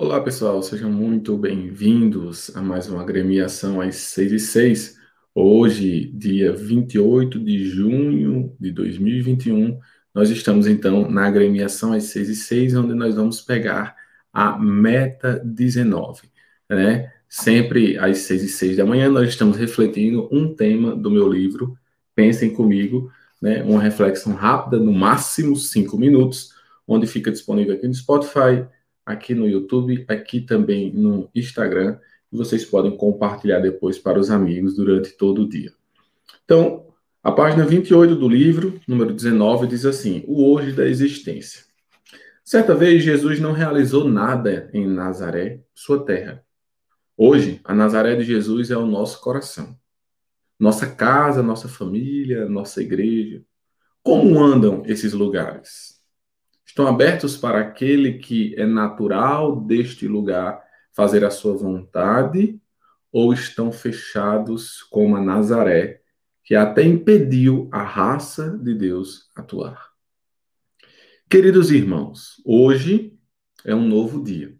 Olá, pessoal, sejam muito bem-vindos a mais uma agremiação às 6 e 6. Hoje, dia 28 de junho de 2021, nós estamos então na agremiação às 6 e 6, onde nós vamos pegar a meta 19, né? Sempre às 6 e 6 da manhã, nós estamos refletindo um tema do meu livro, Pensem Comigo, né? Uma reflexão rápida, no máximo 5 minutos, onde fica disponível aqui no Spotify aqui no YouTube, aqui também no Instagram, e vocês podem compartilhar depois para os amigos durante todo o dia. Então, a página 28 do livro, número 19, diz assim: O hoje da existência. Certa vez, Jesus não realizou nada em Nazaré, sua terra. Hoje, a Nazaré de Jesus é o nosso coração. Nossa casa, nossa família, nossa igreja. Como andam esses lugares? Estão abertos para aquele que é natural deste lugar fazer a sua vontade, ou estão fechados como a Nazaré, que até impediu a raça de Deus atuar? Queridos irmãos, hoje é um novo dia.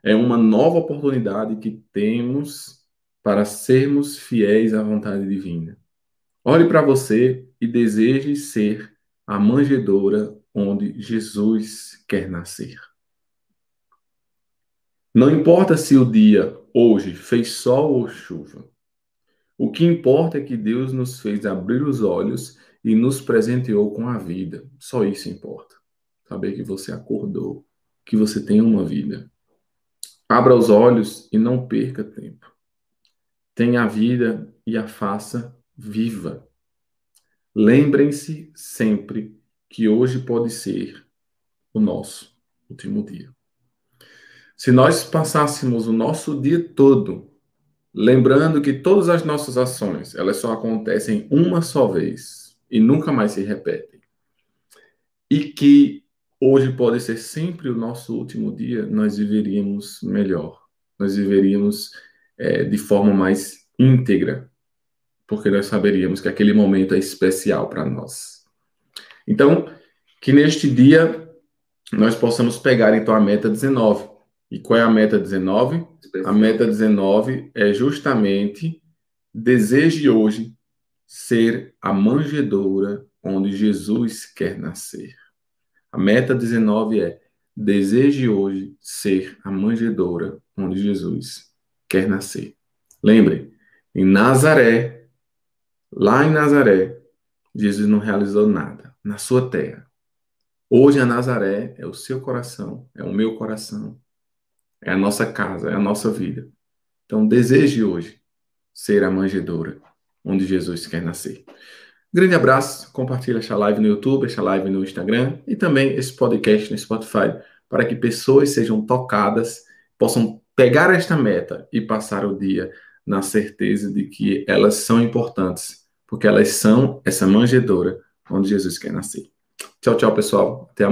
É uma nova oportunidade que temos para sermos fiéis à vontade divina. Olhe para você e deseje ser a manjedoura onde Jesus quer nascer. Não importa se o dia hoje fez sol ou chuva. O que importa é que Deus nos fez abrir os olhos e nos presenteou com a vida. Só isso importa. Saber que você acordou, que você tem uma vida. Abra os olhos e não perca tempo. Tenha a vida e a faça viva. Lembrem-se sempre que hoje pode ser o nosso último dia. Se nós passássemos o nosso dia todo lembrando que todas as nossas ações, elas só acontecem uma só vez e nunca mais se repetem. E que hoje pode ser sempre o nosso último dia, nós viveríamos melhor. Nós viveríamos é, de forma mais íntegra, porque nós saberíamos que aquele momento é especial para nós. Então, que neste dia nós possamos pegar então a meta 19. E qual é a meta 19? A meta 19 é justamente deseje hoje ser a manjedoura onde Jesus quer nascer. A meta 19 é deseje hoje ser a manjedoura onde Jesus quer nascer. Lembre, em Nazaré, lá em Nazaré, Jesus não realizou nada na sua terra. Hoje a Nazaré é o seu coração, é o meu coração, é a nossa casa, é a nossa vida. Então deseje hoje ser a manjedoura onde Jesus quer nascer. Grande abraço, compartilhe esta live no YouTube, esta live no Instagram e também esse podcast no Spotify para que pessoas sejam tocadas, possam pegar esta meta e passar o dia na certeza de que elas são importantes, porque elas são essa manjedoura onde Jesus quer nascer. Tchau, tchau, pessoal. Até amanhã.